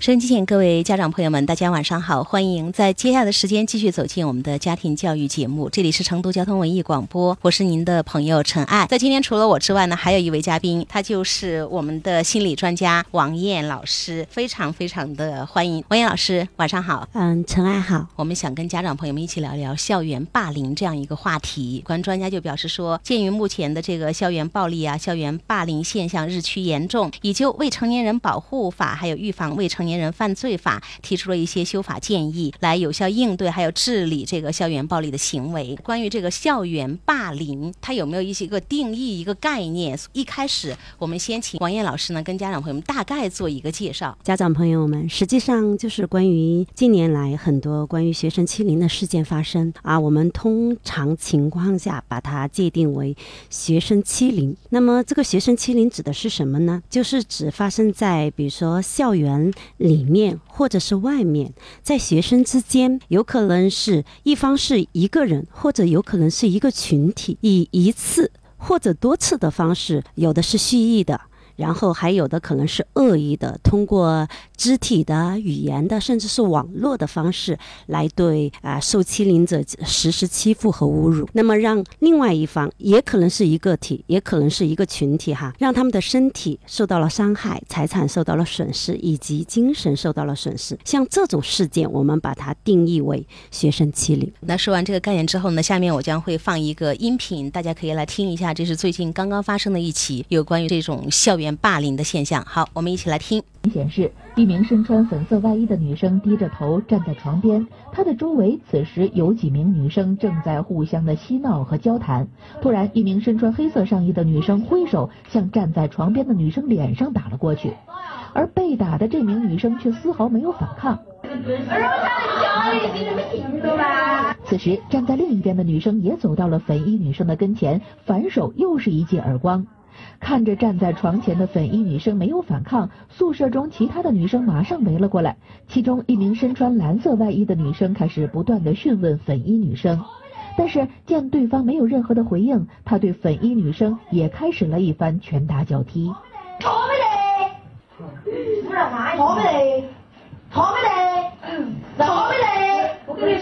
收音机前各位家长朋友们，大家晚上好！欢迎在接下来的时间继续走进我们的家庭教育节目。这里是成都交通文艺广播，我是您的朋友陈爱。在今天除了我之外呢，还有一位嘉宾，他就是我们的心理专家王艳老师，非常非常的欢迎王艳老师，晚上好。嗯，陈爱好。我们想跟家长朋友们一起聊聊校园霸凌这样一个话题。关专家就表示说，鉴于目前的这个校园暴力啊、校园霸凌现象日趋严重，已就《未成年人保护法》还有预防未成年年人犯罪法提出了一些修法建议，来有效应对还有治理这个校园暴力的行为。关于这个校园霸凌，它有没有一些个定义、一个概念？一开始，我们先请王艳老师呢跟家长朋友们大概做一个介绍。家长朋友们，实际上就是关于近年来很多关于学生欺凌的事件发生啊，我们通常情况下把它界定为学生欺凌。那么这个学生欺凌指的是什么呢？就是指发生在比如说校园里面。或者是外面，在学生之间，有可能是一方是一个人，或者有可能是一个群体，以一次或者多次的方式，有的是蓄意的。然后还有的可能是恶意的，通过肢体的、语言的，甚至是网络的方式来对啊受欺凌者实施欺负和侮辱。那么让另外一方也可能是一个体，也可能是一个群体哈，让他们的身体受到了伤害，财产受到了损失，以及精神受到了损失。像这种事件，我们把它定义为学生欺凌。那说完这个概念之后呢，下面我将会放一个音频，大家可以来听一下。这是最近刚刚发生的一起有关于这种校园。霸凌的现象，好，我们一起来听。显示，一名身穿粉色外衣的女生低着头站在床边，她的周围此时有几名女生正在互相的嬉闹和交谈。突然，一名身穿黑色上衣的女生挥手向站在床边的女生脸上打了过去，而被打的这名女生却丝毫没有反抗。此时，站在另一边的女生也走到了粉衣女生的跟前，反手又是一记耳光。看着站在床前的粉衣女生没有反抗，宿舍中其他的女生马上围了过来。其中一名身穿蓝色外衣的女生开始不断的讯问粉衣女生，但是见对方没有任何的回应，她对粉衣女生也开始了一番拳打脚踢。错没得？错没得？错没得？错没得？我跟你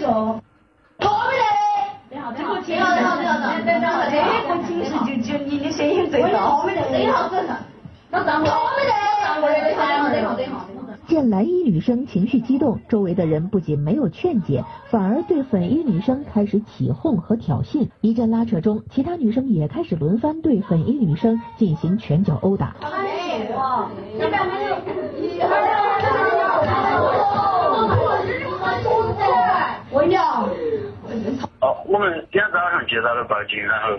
说。见蓝衣女生情绪激动，周围的人不仅没有劝解，反而对粉衣女生开始起哄和挑衅。一阵拉扯中，其他女生也开始轮番对粉衣女生进行拳脚殴打。我们今天早上接到了报警，然后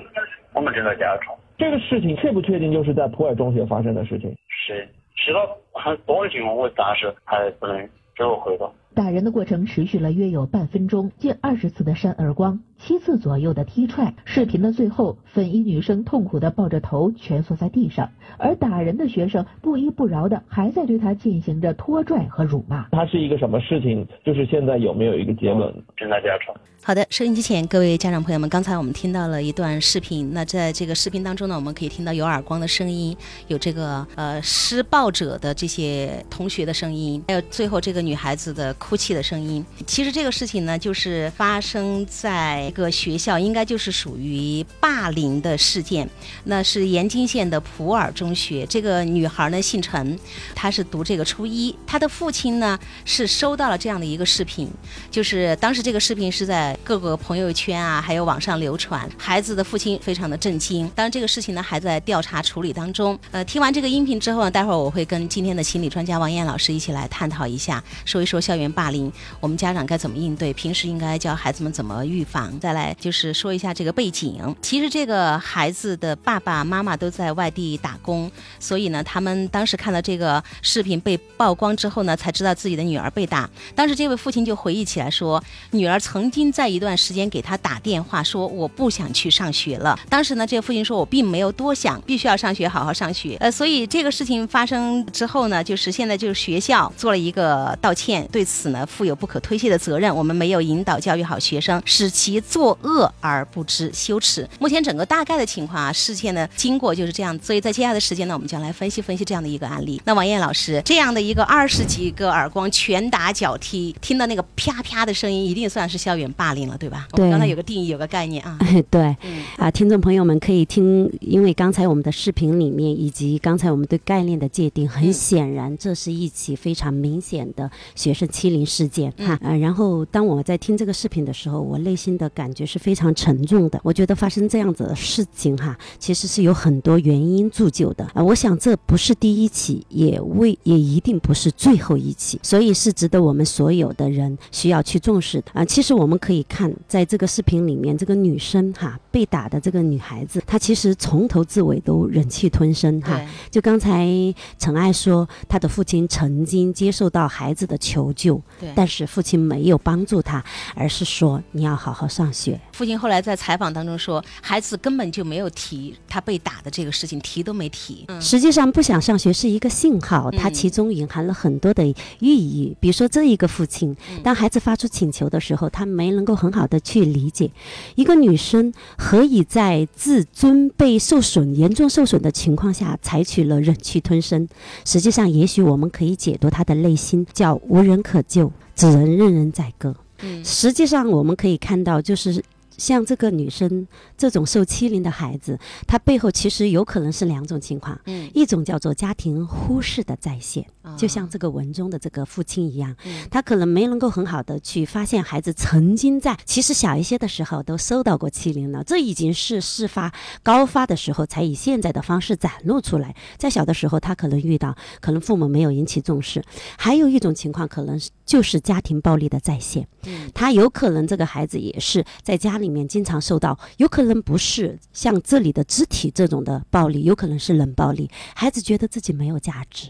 我们正在调查。这个事情确不确定就是在普洱中学发生的事情？是，是到很多的情况，我暂时还不能给我回答。打人的过程持续了约有半分钟，近二十次的扇耳光。七次左右的踢踹，视频的最后，粉衣女生痛苦的抱着头蜷缩在地上，而打人的学生不依不饶的还在对她进行着拖拽和辱骂。它是一个什么事情？就是现在有没有一个结论？正在调查。好的，收音机前各位家长朋友们，刚才我们听到了一段视频。那在这个视频当中呢，我们可以听到有耳光的声音，有这个呃施暴者的这些同学的声音，还有最后这个女孩子的哭泣的声音。其实这个事情呢，就是发生在。一个学校应该就是属于霸凌的事件，那是延津县的普洱中学。这个女孩呢姓陈，她是读这个初一。她的父亲呢是收到了这样的一个视频，就是当时这个视频是在各个朋友圈啊，还有网上流传。孩子的父亲非常的震惊。当然这个事情呢还在调查处理当中。呃，听完这个音频之后呢，待会儿我会跟今天的心理专家王艳老师一起来探讨一下，说一说校园霸凌，我们家长该怎么应对，平时应该教孩子们怎么预防。再来就是说一下这个背景。其实这个孩子的爸爸妈妈都在外地打工，所以呢，他们当时看到这个视频被曝光之后呢，才知道自己的女儿被打。当时这位父亲就回忆起来说，女儿曾经在一段时间给他打电话说我不想去上学了。当时呢，这个父亲说我并没有多想，必须要上学，好好上学。呃，所以这个事情发生之后呢，就是现在就是学校做了一个道歉，对此此呢负有不可推卸的责任。我们没有引导教育好学生，使其作恶而不知羞耻。目前整个大概的情况啊，事件的经过就是这样。所以在接下来的时间呢，我们将来分析分析这样的一个案例。那王艳老师，这样的一个二十几个耳光、拳打脚踢，听到那个啪啪的声音，一定算是校园霸凌了，对吧？我们对刚才有个定义，有个概念啊。对嗯啊，听众朋友们可以听，因为刚才我们的视频里面，以及刚才我们对概念的界定，很嗯显然这是一起非常明显的学生欺凌事件嗯哈。呃，然后当我在听这个视频的时候，我内心的感觉是非常沉重的。我觉得发生这样子的事情哈，其实是有很多原因铸就的啊。我想这不是第一起，也未也一定不是最后一起，所以是值得我们所有的人需要去重视的啊。其实我们可以看，在这个视频里面，这个女生哈被打的这个女孩子，她其实从头至尾都忍气吞声哈。就刚才陈爱说，她的父亲曾经接受到孩子的求救，对但是父亲没有帮助她，而是说你要好好上学。父亲后来在采访当中说，孩子根本就没有提他被打的这个事情，提都没提。嗯实际上，不想上学是一个信号，它嗯其中隐含了很多的寓意。比如说，这一个父亲，嗯当孩子发出请求的时候，他没能够很好的去理解，一个女生何以在自尊被受损、严重受损的情况下，采取了忍气吞声。实际上，也许我们可以解读他的内心，叫无人可救，只能任人宰割。嗯实际上，我们可以看到，就是像这个女生这种受欺凌的孩子，她背后其实有可能是两种情况。嗯，一种叫做家庭忽视的再现，啊就像这个文中的这个父亲一样，嗯他可能没能够很好的去发现孩子曾经在其实小一些的时候都受到过欺凌了，这已经是事发高发的时候才以现在的方式展露出来。在小的时候，他可能遇到，可能父母没有引起重视。还有一种情况，可能是就是家庭暴力的再现，嗯他有可能这个孩子也是在家里里面经常受到，有可能不是像这里的肢体这种的暴力，有可能是冷暴力。孩子觉得自己没有价值，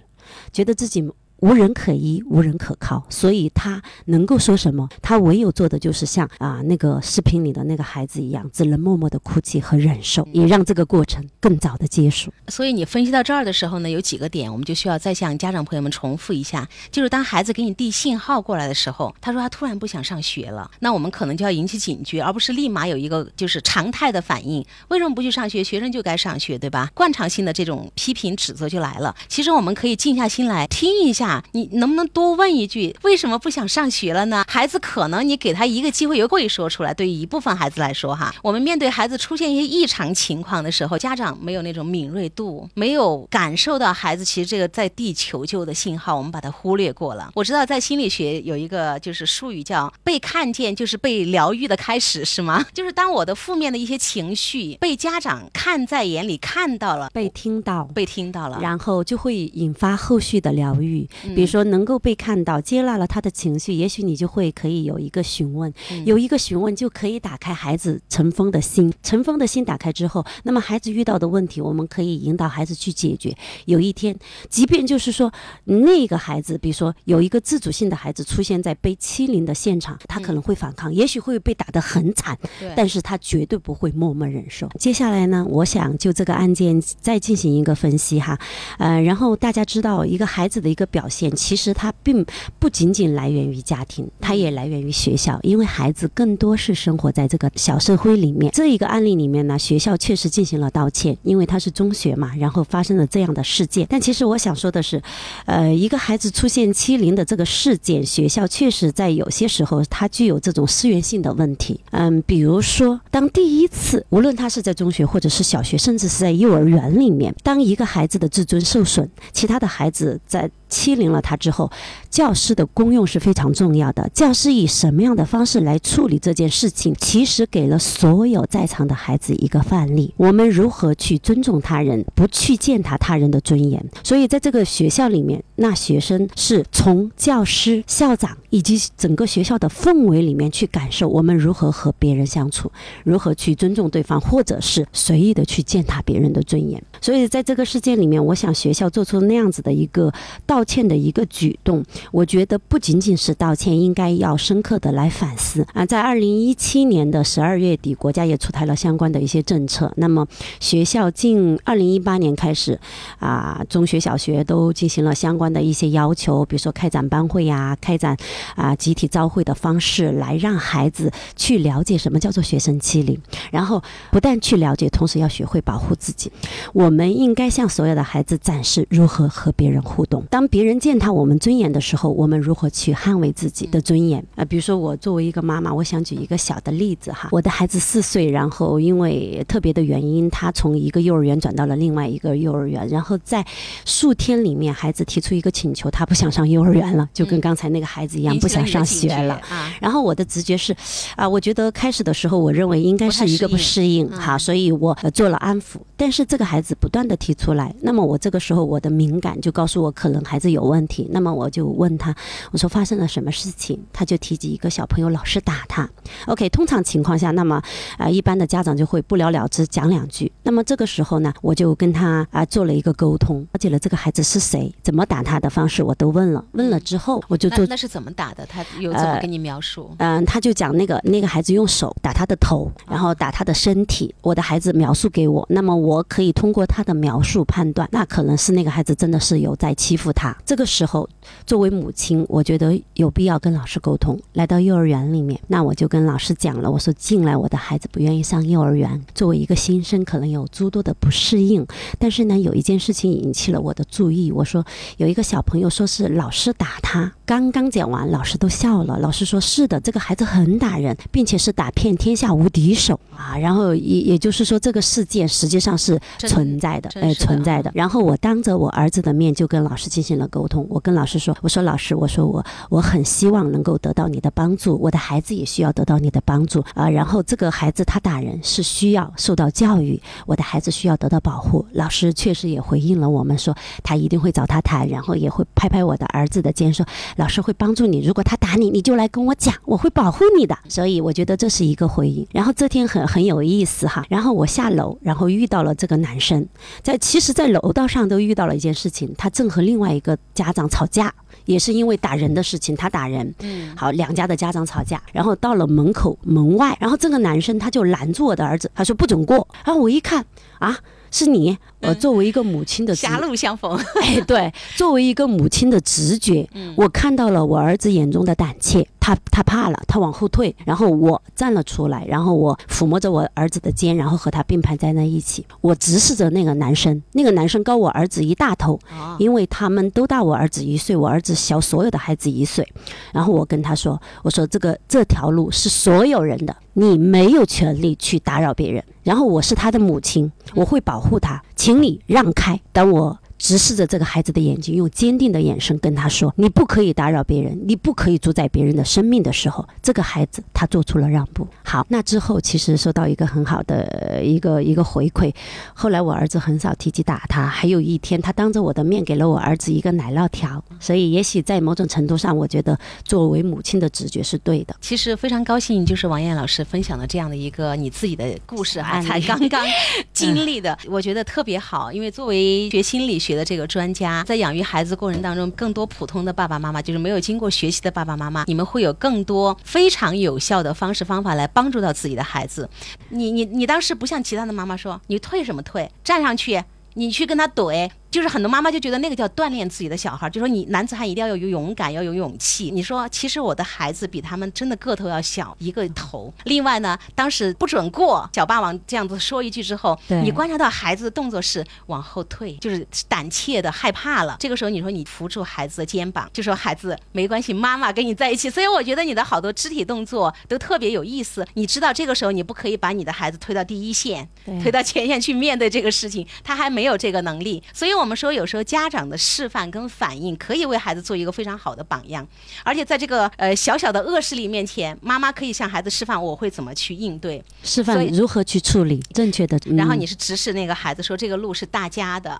觉得自己无人可依、无人可靠，所以他能够说什么？他唯有做的就是像啊那个视频里的那个孩子一样，只能默默的哭泣和忍受，也让这个过程更早的结束。所以你分析到这儿的时候呢，有几个点我们就需要再向家长朋友们重复一下，就是当孩子给你递信号过来的时候，他说他突然不想上学了，那我们可能就要引起警觉，而不是立马有一个就是常态的反应。为什么不去上学？学生就该上学，对吧？惯常性的这种批评指责就来了。其实我们可以静下心来听一下，你能不能多问一句，为什么不想上学了呢？孩子可能你给他一个机会，也会说出来。对于一部分孩子来说，哈，我们面对孩子出现一些异常情况的时候，家长没有那种敏锐度，没有感受到孩子其实这个在地求救的信号，我们把它忽略过了。我知道在心理学有一个就是术语叫被看见，就是被疗愈的开始，是吗？就是当我的负面的一些情绪被家长看在眼里，看到了，被听到。被听到了，然后就会引发后续的疗愈，嗯比如说能够被看到、接纳了他的情绪，也许你就会可以有一个询问，嗯有一个询问就可以打开孩子尘封的心。尘封的心打开之后，那么孩子遇到的问题，我们可以引导孩子去解决。有一天，即便就是说那个孩子，比如说有一个自主性的孩子出现在被欺凌的现场，他可能会反抗，也许会被打得很惨，但是他绝对不会默默忍受。接下来呢，我想就这个案件再进行一个分析哈，呃，然后大家知道一个孩子的一个表现，其实它并不仅仅来源于家庭，它也来源于学校，因为孩子更多是生活在这个小社会里面。这一个案例里面呢，学校确实进行了道歉，因为他是中学嘛，然后发生了这样的事件。但其实我想说的是，呃，一个孩子出现欺凌的这个事件，学校确实在有些时候它具有这种思源性的问题。嗯，比如说，当第一次，无论他是在中学或者是小学，甚至是在幼儿园里面，当一个孩子的自尊受损，其他的孩子在欺凌了他之后，教师的功用是非常重要的。教师以什么样的方式来处理这件事情，其实给了所有在场的孩子一个范例。我们如何去尊重他人，不去践踏他人的尊严。所以在这个学校里面，那学生是从教师、校长以及整个学校的氛围里面去感受我们如何和别人相处，如何去尊重对方，或者是随意的去践踏别人的尊严。所以在这个事件里面，我想学校做出那样子的一个道道歉的一个举动，我觉得不仅仅是道歉，应该要深刻的来反思啊。在二零一七年的十二月底，国家也出台了相关的一些政策。那么学校近二零一八年开始啊，中学、小学都进行了相关的一些要求，比如说开展班会呀、开展啊集体朝会的方式，来让孩子去了解什么叫做学生欺凌，然后不但去了解，同时要学会保护自己。我们应该向所有的孩子展示如何和别人互动。当别人践踏我们尊严的时候，我们如何去捍卫自己的尊严？啊，比如说我作为一个妈妈，我想举一个小的例子哈。我的孩子四岁，然后因为特别的原因，他从一个幼儿园转到了另外一个幼儿园，然后在数天里面，孩子提出一个请求，他不想上幼儿园了，就跟刚才那个孩子一样，不想上学了。啊。然后我的直觉是，啊，我觉得开始的时候，我认为应该是一个不适应哈，所以我呃做了安抚。但是这个孩子不断的提出来，那么我这个时候我的敏感就告诉我，可能孩子有问题。那么我就问他，我说发生了什么事情？他就提及一个小朋友老是打他。OK，通常情况下，那么啊，一般的家长就会不了了之讲两句。那么这个时候呢，我就跟他啊做了一个沟通，了解了这个孩子是谁，怎么打他的方式我都问了。问了之后，我就做那是怎么打的？他有怎么跟你描述？嗯，他就讲那个那个孩子用手打他的头，然后打他的身体。我的孩子描述给我，那么我我可以通过他的描述判断，那可能是那个孩子真的是有在欺负他。这个时候，作为母亲，我觉得有必要跟老师沟通。来到幼儿园里面，那我就跟老师讲了，我说进来我的孩子不愿意上幼儿园，作为一个新生，可能有诸多的不适应。但是呢，有一件事情引起了我的注意，我说有一个小朋友说是老师打他。刚刚讲完，老师都笑了。老师说是的，这个孩子很打人，并且是打遍天下无敌手啊。然后也也就是说，这个事件实际上是存在的，哎，存在的。然后我当着我儿子的面就跟老师进行了沟通。我跟老师说：“我说老师，我说我我很希望能够得到你的帮助，我的孩子也需要得到你的帮助啊。然后这个孩子他打人是需要受到教育，我的孩子需要得到保护。老师确实也回应了我们说，他一定会找他谈，然后也会拍拍我的儿子的肩说，老师会帮助你。如果他打你，你就来跟我讲，我会保护你的。所以我觉得这是一个回应。然后这天很很有意思哈。然后我下楼，然后遇到了这个男生，在其实，在楼道上都遇到了一件事情，他正和另外一个家长吵架。也是因为打人的事情，他打人，嗯，好，两家的家长吵架，然后到了门口门外，然后这个男生他就拦住我的儿子，他说不准过，然后我一看，啊，是你，呃，作为一个母亲的狭路相逢，哎，对，作为一个母亲的直觉，我看到了我儿子眼中的胆怯。他他怕了，他往后退，然后我站了出来，然后我抚摸着我儿子的肩，然后和他并排站在一起。我直视着那个男生，那个男生高我儿子一大头，因为他们都大我儿子一岁，我儿子小所有的孩子一岁。然后我跟他说：“我说这个这条路是所有人的，你没有权利去打扰别人。然后我是他的母亲，我会保护他，请你让开。”等我。直视着这个孩子的眼睛，用坚定的眼神跟他说：“你不可以打扰别人，你不可以主宰别人的生命的时候，这个孩子他做出了让步。好，那之后其实收到一个很好的一个一个回馈。后来我儿子很少提及打他，还有一天他当着我的面给了我儿子一个奶酪条。所以也许在某种程度上，我觉得作为母亲的直觉是对的。其实非常高兴，就是王艳老师分享了这样的一个你自己的故事啊，才刚刚 经历的，我觉得特别好。因为作为学心理学。觉得这个专家在养育孩子过程当中，更多普通的爸爸妈妈就是没有经过学习的爸爸妈妈，你们会有更多非常有效的方式方法来帮助到自己的孩子。你你你当时不像其他的妈妈说，你退什么退？站上去，你去跟他怼。就是很多妈妈就觉得那个叫锻炼自己的小孩，就说你男子汉一定要有勇敢，要有勇气。你说其实我的孩子比他们真的个头要小一个头。另外呢，当时不准过小霸王这样子说一句之后，你观察到孩子的动作是往后退，就是胆怯的害怕了。这个时候你说你扶住孩子的肩膀，就说孩子没关系，妈妈跟你在一起。所以我觉得你的好多肢体动作都特别有意思。你知道这个时候你不可以把你的孩子推到第一线，推到前线去面对这个事情，他还没有这个能力，所以。我们说，有时候家长的示范跟反应可以为孩子做一个非常好的榜样，而且在这个呃小小的恶势力面前，妈妈可以向孩子示范我会怎么去应对，示范如何去处理正确的。然后你是直视那个孩子说：“这个路是大家的。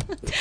”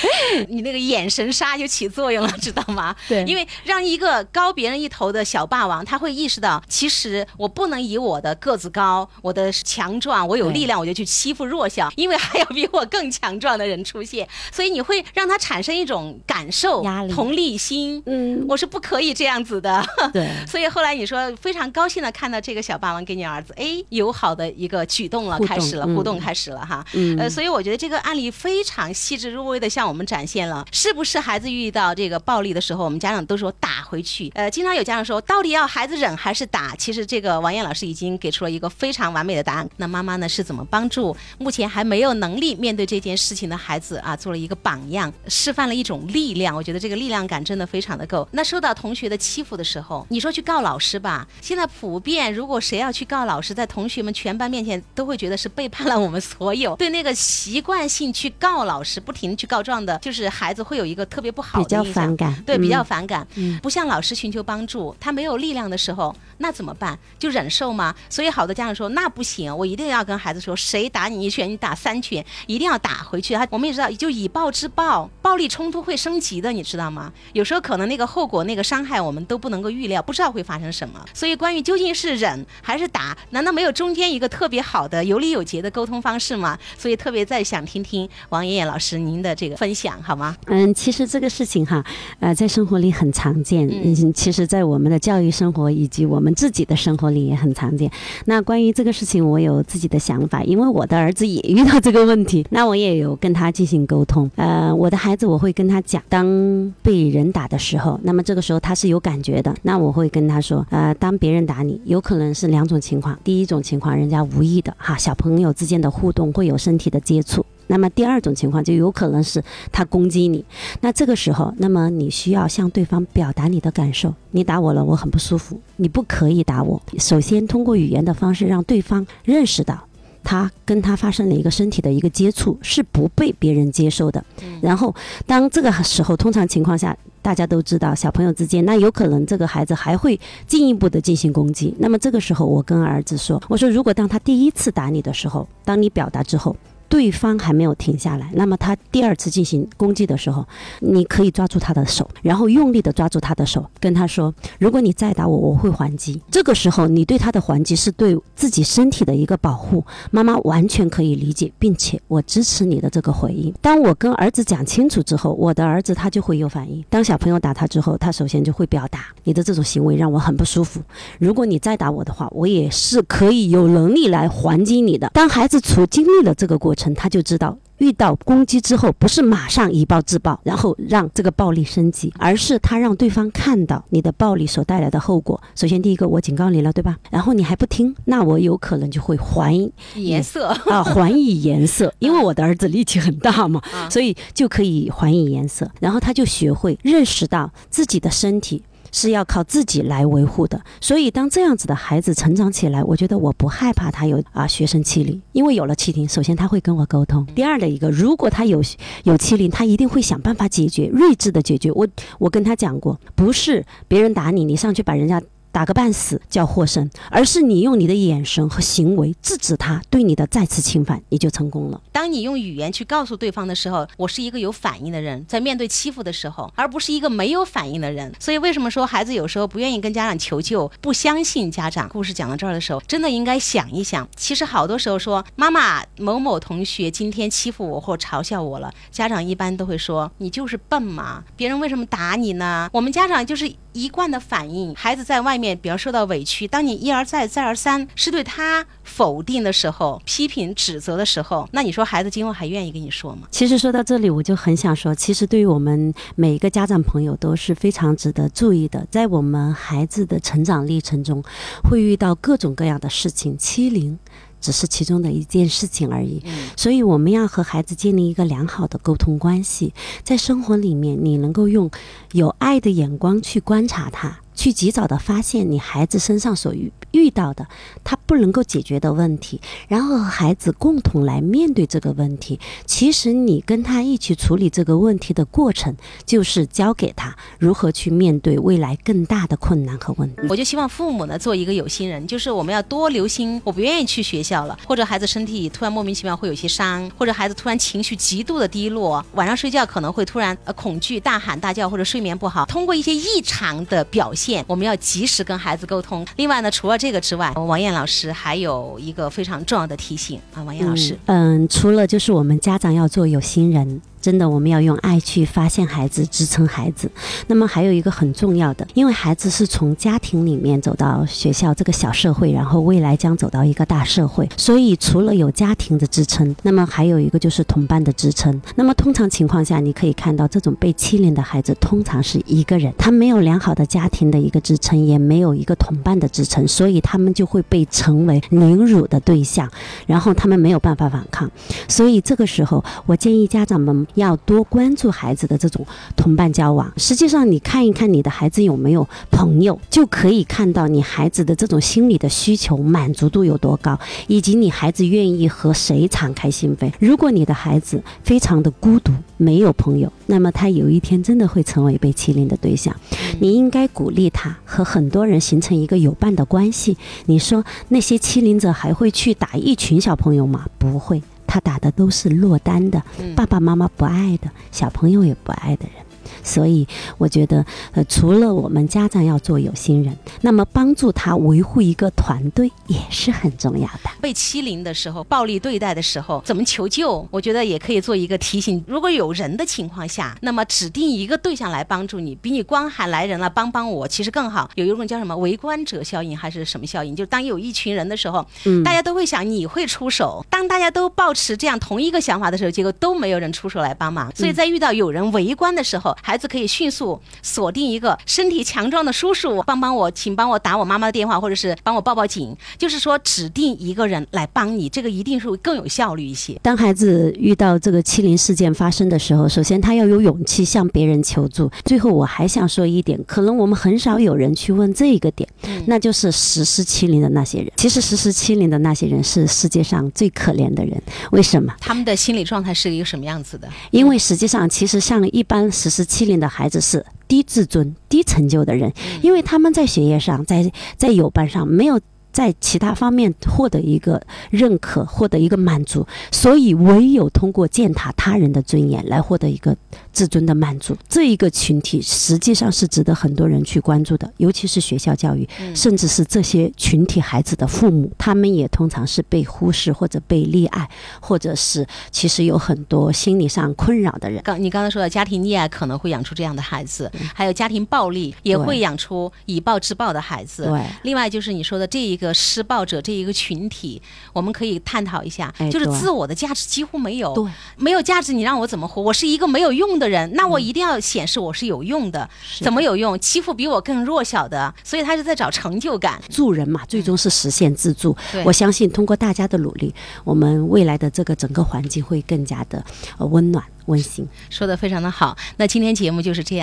你那个眼神杀就起作用了，知道吗？对，因为让一个高别人一头的小霸王，他会意识到，其实我不能以我的个子高、我的强壮、我有力量，我就去欺负弱小，因为还有比我更强壮的人出现。所以你会让他产生一种感受、压力同理心。嗯，我是不可以这样子的。对，所以后来你说非常高兴的看到这个小霸王给你儿子，哎，友好的一个举动了，动开始了，嗯互动开始了哈。嗯呃，所以我觉得这个案例非常细致入微的向我们展现了，是不是孩子遇到这个暴力的时候，我们家长都说打回去。呃，经常有家长说，到底要孩子忍还是打？其实这个王艳老师已经给出了一个非常完美的答案。那妈妈呢是怎么帮助目前还没有能力面对这件事情的孩子啊，做了一个榜样，示范了一种力量。我觉得这个力量感真的非常的够。那受到同学的欺负的时候，你说去告老师吧，现在普遍如果谁要去告老师，在同学们全班面前都会觉得是背叛了我们所有。对那个习惯性去告老师、不停地去告状的，就是孩子会有一个特别不好比较的印象反。感，对，比较嗯反感，嗯不向老师寻求帮助，他没有力量的时候，那怎么办？就忍受吗？所以好多家长说，那不行，我一定要跟孩子说，谁打你一拳，你打三拳，一定要打回去。他我们也知道，就以暴制暴，暴力冲突会升级的，你知道吗？有时候可能那个后果、那个伤害，我们都不能够预料，不知道会发生什么。所以，关于究竟是忍还是打，难道没有中间一个特别好的、有理有节的沟通方式吗？所以，特别再想听听王爷爷老师您的这个分享，好吗？嗯，其实这个事情哈，呃，在生活里很常见。嗯嗯，其实，在我们的教育生活以及我们自己的生活里也很常见。那关于这个事情，我有自己的想法，因为我的儿子也遇到这个问题，那我也有跟他进行沟通。呃，我的孩子我会跟他讲，当被人打的时候，那么这个时候他是有感觉的，那我会跟他说，呃，当别人打你，有可能是两种情况。第一种情况，人家无意的哈，小朋友之间的互动会有身体的接触。那么第二种情况就有可能是他攻击你，那这个时候，那么你需要向对方表达你的感受。你打我了，我很不舒服，你不可以打我。首先通过语言的方式让对方认识到。他跟他发生了一个身体的一个接触，是不被别人接受的。然后，当这个时候，通常情况下，大家都知道，小朋友之间，那有可能这个孩子还会进一步的进行攻击。那么这个时候，我跟儿子说：“我说，如果当他第一次打你的时候，当你表达之后，对方还没有停下来，那么他第二次进行攻击的时候，你可以抓住他的手，然后用力的抓住他的手，跟他说：如果你再打我，我会还击。这个时候，你对他的还击是对自己身体的一个保护，妈妈完全可以理解，并且我支持你的这个回应。当我跟儿子讲清楚之后，我的儿子他就会有反应。当小朋友打他之后，他首先就会表达你的这种行为让我很不舒服。如果你再打我的话，我也是可以有能力来还击你的。当孩子处经历了这个过程，他就知道。遇到攻击之后，不是马上以暴制暴，然后让这个暴力升级，而是他让对方看到你的暴力所带来的后果。首先，第一个，我警告你了，对吧？然后你还不听，那我有可能就会还颜色，啊，还以颜色，因为我的儿子力气很大嘛，啊所以就可以还以颜色。然后他就学会认识到自己的身体。是要靠自己来维护的，所以当这样子的孩子成长起来，我觉得我不害怕他有啊学生欺凌，因为有了欺凌，首先他会跟我沟通。第二的一个，如果他有有欺凌，他一定会想办法解决，睿智的解决。我我跟他讲过，不是别人打你，你上去把人家打个半死叫获胜，而是你用你的眼神和行为制止他对你的再次侵犯，你就成功了。当你用语言去告诉对方的时候，我是一个有反应的人，在面对欺负的时候，而不是一个没有反应的人。所以为什么说孩子有时候不愿意跟家长求救，不相信家长？故事讲到这儿的时候，真的应该想一想。其实好多时候说妈妈某某同学今天欺负我或嘲笑我了，家长一般都会说你就是笨嘛，别人为什么打你呢？我们家长就是一贯的反应，孩子在外面比方受到委屈，当你一而再再而三是对他否定的时候，批评指责的时候，那你说孩子今后还愿意跟你说吗？其实说到这里，我就很想说，其实对于我们每一个家长朋友都是非常值得注意的，在我们孩子的成长历程中，会遇到各种各样的事情，欺凌。只是其中的一件事情而已，所以我们要和孩子建立一个良好的沟通关系。在生活里面，你能够用有爱的眼光去观察他，去及早的发现你孩子身上所遇到的他不能够解决的问题，然后和孩子共同来面对这个问题。其实你跟他一起处理这个问题的过程，就是教给他如何去面对未来更大的困难和问题。我就希望父母呢做一个有心人，就是我们要多留心。我不愿意去学校了，或者孩子身体突然莫名其妙会有些伤，或者孩子突然情绪极度的低落，晚上睡觉可能会突然呃恐惧、大喊大叫或者睡眠不好。通过一些异常的表现，我们要及时跟孩子沟通。另外呢，除了这个之外，王艳老师还有一个非常重要的提醒啊，王艳老师，嗯，除了就是我们家长要做有心人。真的我们要用爱去发现孩子，支撑孩子。那么还有一个很重要的，因为孩子是从家庭里面走到学校这个小社会，然后未来将走到一个大社会，所以除了有家庭的支撑，那么还有一个就是同伴的支撑。那么通常情况下，你可以看到这种被欺凌的孩子，通常是一个人，他没有良好的家庭的一个支撑，也没有一个同伴的支撑，所以他们就会被成为凌辱的对象，然后他们没有办法反抗。所以这个时候，我建议家长们要多关注孩子的这种同伴交往。实际上，你看一看你的孩子有没有朋友，就可以看到你孩子的这种心理的需求满足度有多高，以及你孩子愿意和谁敞开心扉。如果你的孩子非常的孤独，没有朋友，那么他有一天真的会成为被欺凌的对象。你应该鼓励他和很多人形成一个有伴的关系。你说那些欺凌者还会去打一群小朋友吗？不会，他打的都是落单的，爸爸妈妈不爱的，小朋友也不爱的人。所以我觉得，呃，除了我们家长要做有心人，那么帮助他维护一个团队也是很重要的。被欺凌的时候、暴力对待的时候，怎么求救？我觉得也可以做一个提醒。如果有人的情况下，那么指定一个对象来帮助你，比你光喊来人了帮帮我，其实更好。有一种叫什么围观者效应还是什么效应？就当有一群人的时候，嗯大家都会想你会出手。当大家都抱持这样同一个想法的时候，结果都没有人出手来帮忙。所以在遇到有人围观的时候，孩子可以迅速锁定一个身体强壮的叔叔，帮帮我，请帮我打我妈妈的电话，或者是帮我报报警。就是说，指定一个人来帮你，这个一定是会更有效率一些。当孩子遇到这个欺凌事件发生的时候，首先他要有勇气向别人求助。最后，我还想说一点，可能我们很少有人去问这一个点，那就是实施欺凌的那些人。其实实施欺凌的那些人是世界上最可怜的人，为什么？他们的心理状态是一个什么样子的？因为实际上，其实像一般实施欺凌的孩子是低自尊、低成就的人，因为他们在学业上、在在友伴上没有。在其他方面获得一个认可，获得一个满足，所以唯有通过践踏他人的尊严来获得一个自尊的满足。这一个群体实际上是值得很多人去关注的，尤其是学校教育，甚至是这些群体孩子的父母，他们也通常是被忽视或者被溺爱，或者是其实有很多心理上困扰的人。刚你刚才说的家庭溺爱可能会养出这样的孩子，还有家庭暴力也会养出以暴制暴的孩子。对另外就是你说的这一个施暴者这一个群体，我们可以探讨一下，就是自我的价值几乎没有，对，没有价值，你让我怎么活？我是一个没有用的人，那我一定要显示我是有用的。怎么有用？欺负比我更弱小的，所以他是在找成就感。助人嘛，最终是实现自助对。我相信通过大家的努力，我们未来的这个整个环境会更加的呃温暖温馨。说的非常的好。那今天节目就是这样。